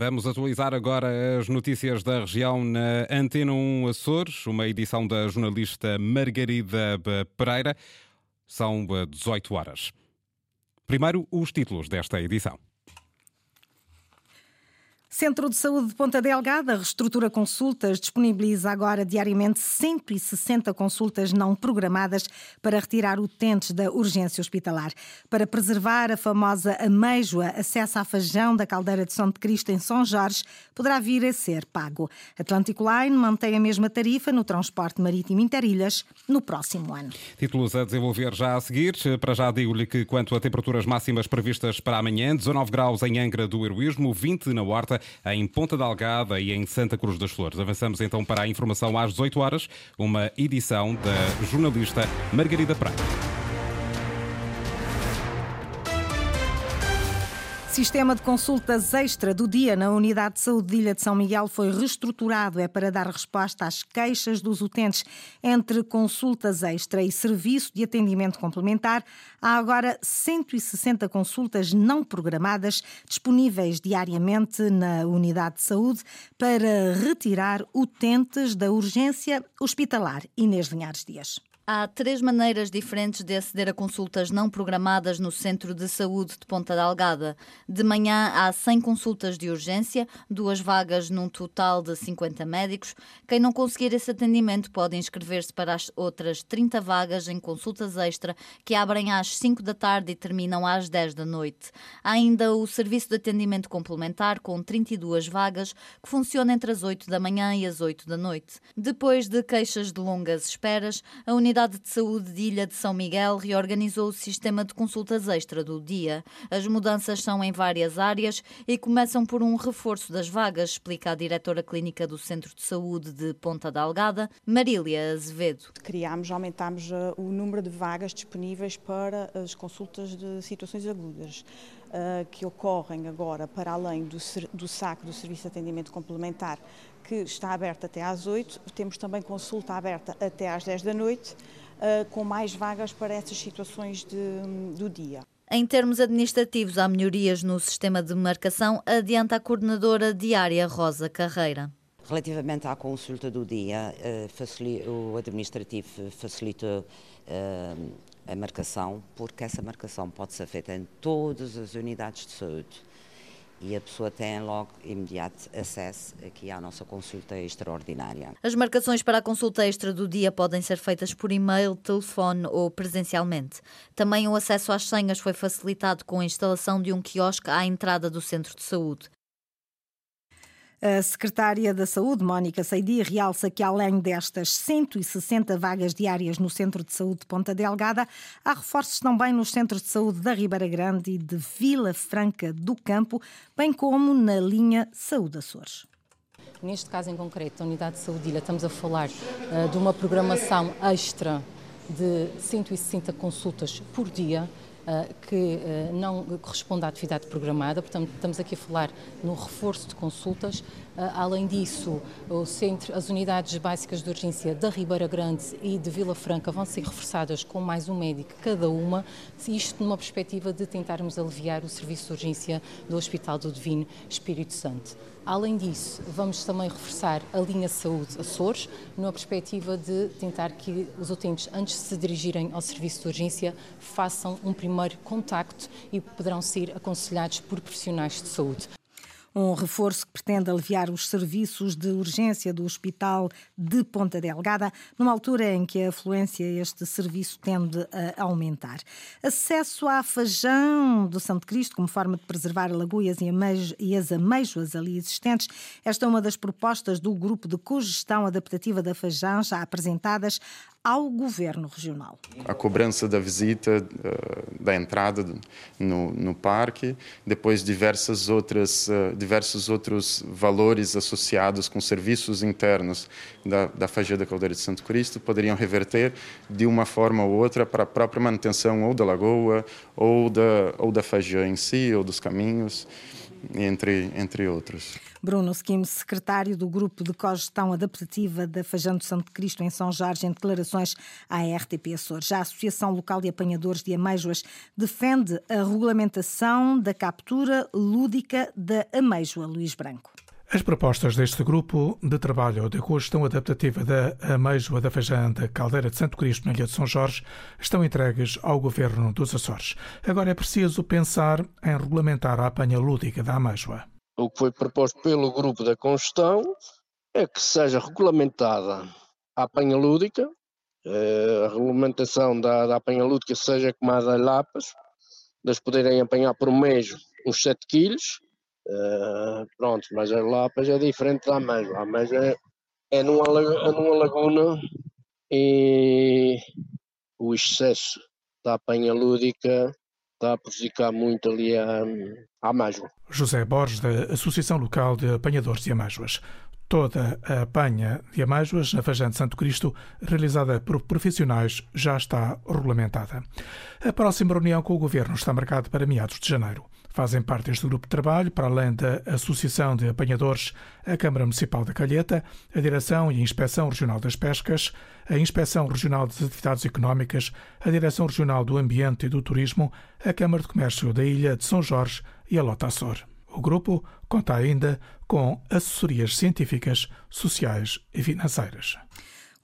Vamos atualizar agora as notícias da região na Antena 1 Açores, uma edição da jornalista Margarida Pereira. São 18 horas. Primeiro, os títulos desta edição. Centro de Saúde de Ponta Delgada reestrutura consultas, disponibiliza agora diariamente 160 consultas não programadas para retirar utentes da urgência hospitalar. Para preservar a famosa ameijoa, acesso à fajão da caldeira de São de Cristo em São Jorge poderá vir a ser pago. Atlantic Line mantém a mesma tarifa no transporte marítimo interilhas no próximo ano. Títulos a desenvolver já a seguir. Para já digo-lhe que quanto a temperaturas máximas previstas para amanhã, 19 graus em Angra do Heroísmo, 20 na Horta, em Ponta Delgada e em Santa Cruz das Flores. Avançamos então para a informação às 18 horas, uma edição da jornalista Margarida Praia. Sistema de consultas extra do dia na Unidade de Saúde de Ilha de São Miguel foi reestruturado. É para dar resposta às queixas dos utentes entre consultas extra e serviço de atendimento complementar. Há agora 160 consultas não programadas disponíveis diariamente na Unidade de Saúde para retirar utentes da urgência hospitalar. Inês Linhares Dias. Há três maneiras diferentes de aceder a consultas não programadas no Centro de Saúde de Ponta Delgada. De manhã há 100 consultas de urgência, duas vagas num total de 50 médicos. Quem não conseguir esse atendimento pode inscrever-se para as outras 30 vagas em consultas extra que abrem às 5 da tarde e terminam às 10 da noite. Há ainda o Serviço de Atendimento Complementar com 32 vagas que funciona entre as 8 da manhã e as 8 da noite. Depois de queixas de longas esperas, a unidade Unidade de Saúde de Ilha de São Miguel reorganizou o sistema de consultas extra do dia. As mudanças são em várias áreas e começam por um reforço das vagas, explica a diretora clínica do Centro de Saúde de Ponta Delgada, Marília Azevedo. Criámos, aumentámos uh, o número de vagas disponíveis para as consultas de situações agudas. Uh, que ocorrem agora para além do, do SAC, do Serviço de Atendimento Complementar, que está aberta até às 8, temos também consulta aberta até às 10 da noite, uh, com mais vagas para essas situações de, do dia. Em termos administrativos, há melhorias no sistema de marcação, adianta a coordenadora diária Rosa Carreira. Relativamente à consulta do dia, uh, o administrativo facilita uh, a marcação, porque essa marcação pode ser feita em todas as unidades de saúde e a pessoa tem logo imediato acesso aqui à nossa consulta extraordinária. As marcações para a consulta extra do dia podem ser feitas por e-mail, telefone ou presencialmente. Também o acesso às senhas foi facilitado com a instalação de um quiosque à entrada do centro de saúde. A secretária da Saúde, Mónica Seidi, realça que além destas 160 vagas diárias no Centro de Saúde de Ponta Delgada, há reforços também nos centros de saúde da Ribeira Grande e de Vila Franca do Campo, bem como na linha Saúde Açores. Neste caso em concreto, a Unidade de Saúde Ilha, estamos a falar uh, de uma programação extra de 160 consultas por dia que eh, não corresponde à atividade programada, portanto, estamos aqui a falar no reforço de consultas. Eh, além disso, centro, as unidades básicas de urgência da Ribeira Grande e de Vila Franca vão ser reforçadas com mais um médico cada uma, isto numa perspectiva de tentarmos aliviar o serviço de urgência do Hospital do Divino Espírito Santo. Além disso, vamos também reforçar a linha Saúde Açores, numa perspectiva de tentar que os utentes, antes de se dirigirem ao serviço de urgência, façam um primeiro contacto e poderão ser aconselhados por profissionais de saúde um reforço que pretende aliviar os serviços de urgência do Hospital de Ponta Delgada, numa altura em que a afluência a este serviço tende a aumentar. Acesso à Fajão do Santo Cristo, como forma de preservar lagoas e as ameijoas ali existentes, esta é uma das propostas do grupo de cogestão adaptativa da Fajão, já apresentadas ao governo regional. A cobrança da visita, eh, da entrada no, no parque, depois diversas outras, eh, diversos outros valores associados com serviços internos da, da Fageda Caldeira de Santo Cristo poderiam reverter de uma forma ou outra para a própria manutenção ou da lagoa ou da, ou da Fagé em si, ou dos caminhos. Entre, entre outros. Bruno Skim, secretário do Grupo de Cogestão Adaptativa da Fajando Santo Cristo em São Jorge, em declarações à RTP Açores. A Associação Local de Apanhadores de Ameijoas defende a regulamentação da captura lúdica da ameijoa. Luís Branco. As propostas deste grupo de trabalho de cogestão adaptativa da Ameijoa da Fajanda Caldeira de Santo Cristo na Ilha de São Jorge estão entregues ao Governo dos Açores. Agora é preciso pensar em regulamentar a apanha lúdica da ameijoa. O que foi proposto pelo grupo da congestão é que seja regulamentada a apanha lúdica, eh, a regulamentação da, da apanha lúdica seja como a lapas, das poderem apanhar por mês uns 7 quilos, Uh, pronto, mas a Lapas é diferente da Ameijo. A Ameijo é, é, numa, é numa laguna e o excesso da apanha lúdica está a prejudicar muito ali a, a. José Borges, da Associação Local de Apanhadores de Ameijoas. Toda a apanha de ameijoas na Fajante Santo Cristo, realizada por profissionais, já está regulamentada. A próxima reunião com o Governo está marcada para meados de janeiro. Fazem parte deste grupo de trabalho, para além da Associação de Apanhadores, a Câmara Municipal da Calheta, a Direção e Inspeção Regional das Pescas, a Inspeção Regional das Atividades Económicas, a Direção Regional do Ambiente e do Turismo, a Câmara de Comércio da Ilha de São Jorge e a Lota Açor. O grupo conta ainda com assessorias científicas, sociais e financeiras.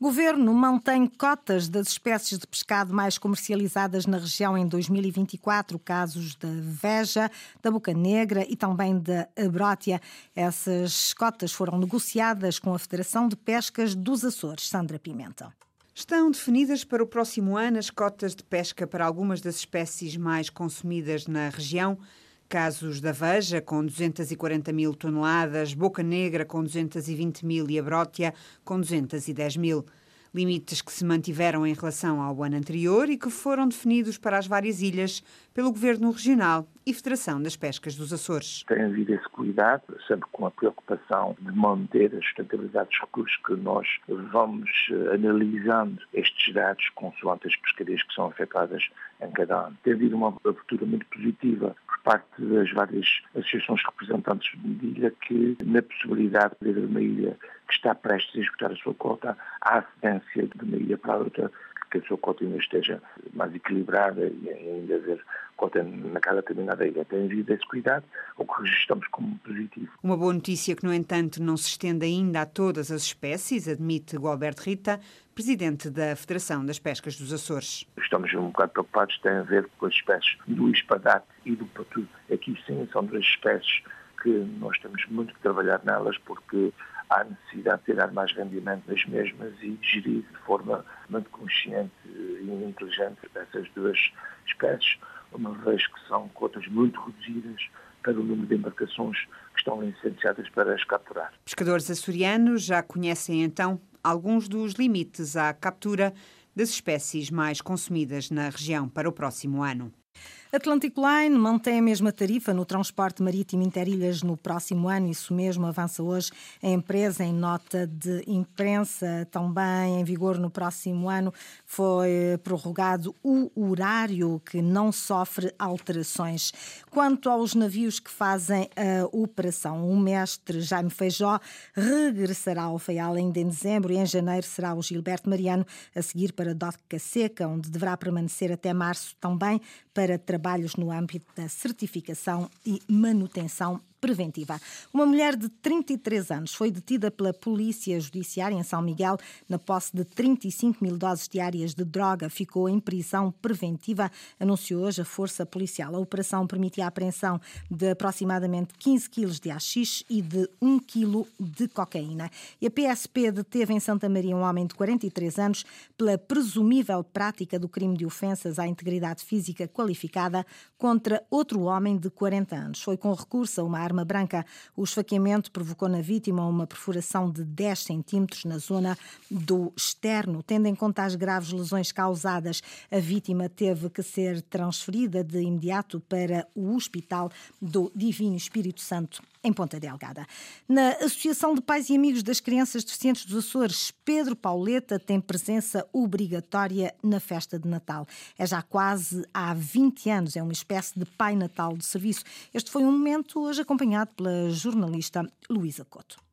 Governo mantém cotas das espécies de pescado mais comercializadas na região em 2024, casos da veja, da boca negra e também da abrótia. Essas cotas foram negociadas com a Federação de Pescas dos Açores. Sandra Pimenta. Estão definidas para o próximo ano as cotas de pesca para algumas das espécies mais consumidas na região casos da Veja, com 240 mil toneladas, Boca Negra, com 220 mil e a Brótia, com 210 mil limites que se mantiveram em relação ao ano anterior e que foram definidos para as várias ilhas pelo Governo Regional e Federação das Pescas dos Açores. Tem havido esse cuidado, sempre com a preocupação de manter a sustentabilidade dos recursos que nós vamos eh, analisando estes dados consoante as pescarias que são afetadas em cada ano. Tem havido uma abertura muito positiva parte das várias associações representantes de ilha que, na possibilidade de ter uma ilha que está prestes a executar a sua cota, há cedência de uma ilha para a outra, que a sua cota ainda esteja mais equilibrada e ainda haver cota naquela determinada ilha. Tem havido esse cuidado, o que registramos como positivo. Uma boa notícia que, no entanto, não se estende ainda a todas as espécies, admite Gualberto Rita, presidente da Federação das Pescas dos Açores. Estamos um bocado preocupados, tem a ver com as espécies do espadate e do patu. Aqui sim são duas espécies que nós temos muito que trabalhar nelas porque há necessidade de tirar mais rendimento das mesmas e gerir de forma muito consciente e inteligente essas duas espécies, uma vez que são cotas muito reduzidas para o número de embarcações que estão licenciadas para as capturar. Pescadores açorianos já conhecem então alguns dos limites à captura das espécies mais consumidas na região para o próximo ano. Atlantic Line mantém a mesma tarifa no transporte marítimo interilhas no próximo ano, isso mesmo avança hoje a empresa em nota de imprensa, também em vigor no próximo ano. Foi prorrogado o horário que não sofre alterações. Quanto aos navios que fazem a operação, o mestre Jaime Feijó regressará ao Faial ainda em dezembro e em janeiro será o Gilberto Mariano a seguir para Doca Seca, onde deverá permanecer até março também para trabalhos no âmbito da certificação e manutenção preventiva. Uma mulher de 33 anos foi detida pela Polícia Judiciária em São Miguel na posse de 35 mil doses diárias de droga. Ficou em prisão preventiva, anunciou hoje a Força Policial. A operação permitia a apreensão de aproximadamente 15 quilos de haxixe e de 1 quilo de cocaína. E a PSP deteve em Santa Maria um homem de 43 anos pela presumível prática do crime de ofensas à integridade física qualificada contra outro homem de 40 anos. Foi com recurso a uma arma arma branca. O esfaqueamento provocou na vítima uma perfuração de 10 centímetros na zona do externo. Tendo em conta as graves lesões causadas, a vítima teve que ser transferida de imediato para o Hospital do Divino Espírito Santo em Ponta Delgada. Na Associação de Pais e Amigos das Crianças Deficientes dos Açores, Pedro Pauleta tem presença obrigatória na festa de Natal. É já quase há 20 anos, é uma espécie de Pai Natal de serviço. Este foi um momento hoje acompanhado pela jornalista Luísa Couto.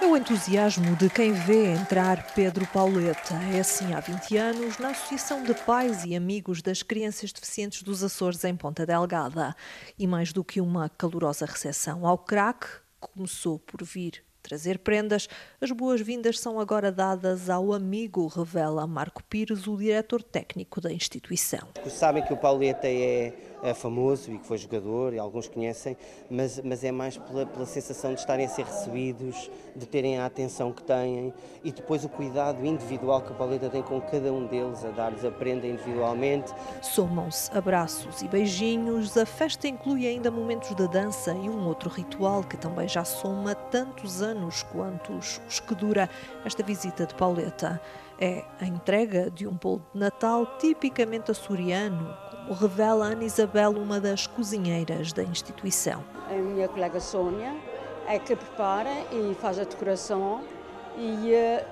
É o entusiasmo de quem vê entrar Pedro Pauleta. É assim há 20 anos na Associação de Pais e Amigos das Crianças Deficientes dos Açores em Ponta Delgada. E mais do que uma calorosa recepção ao crack, começou por vir trazer prendas, as boas-vindas são agora dadas ao amigo, revela Marco Pires, o diretor técnico da instituição. Sabem que o Pauleta é é famoso e que foi jogador, e alguns conhecem, mas, mas é mais pela, pela sensação de estarem a ser recebidos, de terem a atenção que têm e depois o cuidado individual que a Pauleta tem com cada um deles, a dar-lhes a prenda individualmente. Somam-se abraços e beijinhos, a festa inclui ainda momentos de dança e um outro ritual que também já soma tantos anos quantos os que dura esta visita de Pauleta. É a entrega de um bolo de Natal tipicamente açoriano, como revela Ana Isabel, uma das cozinheiras da instituição. A minha colega Sônia é que prepara e faz a decoração e eh,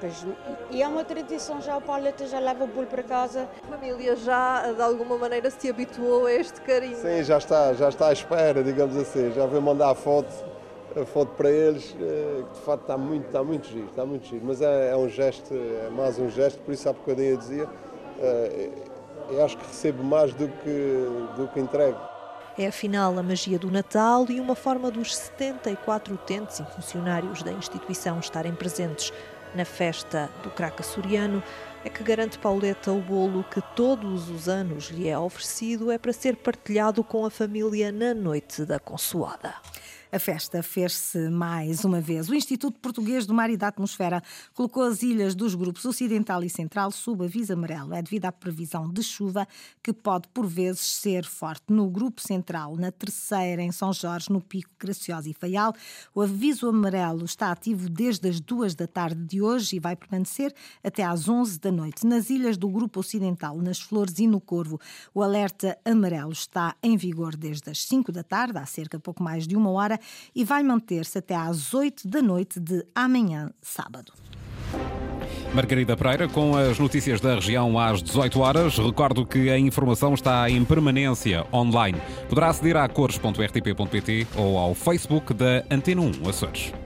Pois, e é uma tradição já, o Pauleta já leva o bolo para casa. A família já, de alguma maneira, se habituou a este carinho? Sim, já está, já está à espera, digamos assim. Já veio mandar a foto, a foto para eles, eh, que de facto está muito, está muito giro, está muito giro. Mas é, é um gesto, é mais um gesto, por isso há bocadinho eu dizia, eh, eu acho que recebo mais do que, do que entrego. É afinal a magia do Natal e uma forma dos 74 utentes e funcionários da instituição estarem presentes na festa do crack açoriano é que garante Pauleta o bolo que todos os anos lhe é oferecido é para ser partilhado com a família na noite da consoada. A festa fez-se mais uma vez. O Instituto Português do Mar e da Atmosfera colocou as ilhas dos grupos Ocidental e Central sob aviso amarelo. É devido à previsão de chuva que pode, por vezes, ser forte. No grupo Central, na Terceira, em São Jorge, no Pico, Graciosa e Faial, o aviso amarelo está ativo desde as duas da tarde de hoje e vai permanecer até às 11 da noite. Nas ilhas do grupo Ocidental, nas Flores e no Corvo, o alerta amarelo está em vigor desde as 5 da tarde, há cerca pouco mais de uma hora, e vai manter-se até às 8 da noite de amanhã, sábado. Margarida Pereira, com as notícias da região às 18 horas. Recordo que a informação está em permanência online. Poderá aceder a cores.rtp.pt ou ao Facebook da Antena 1 Açores.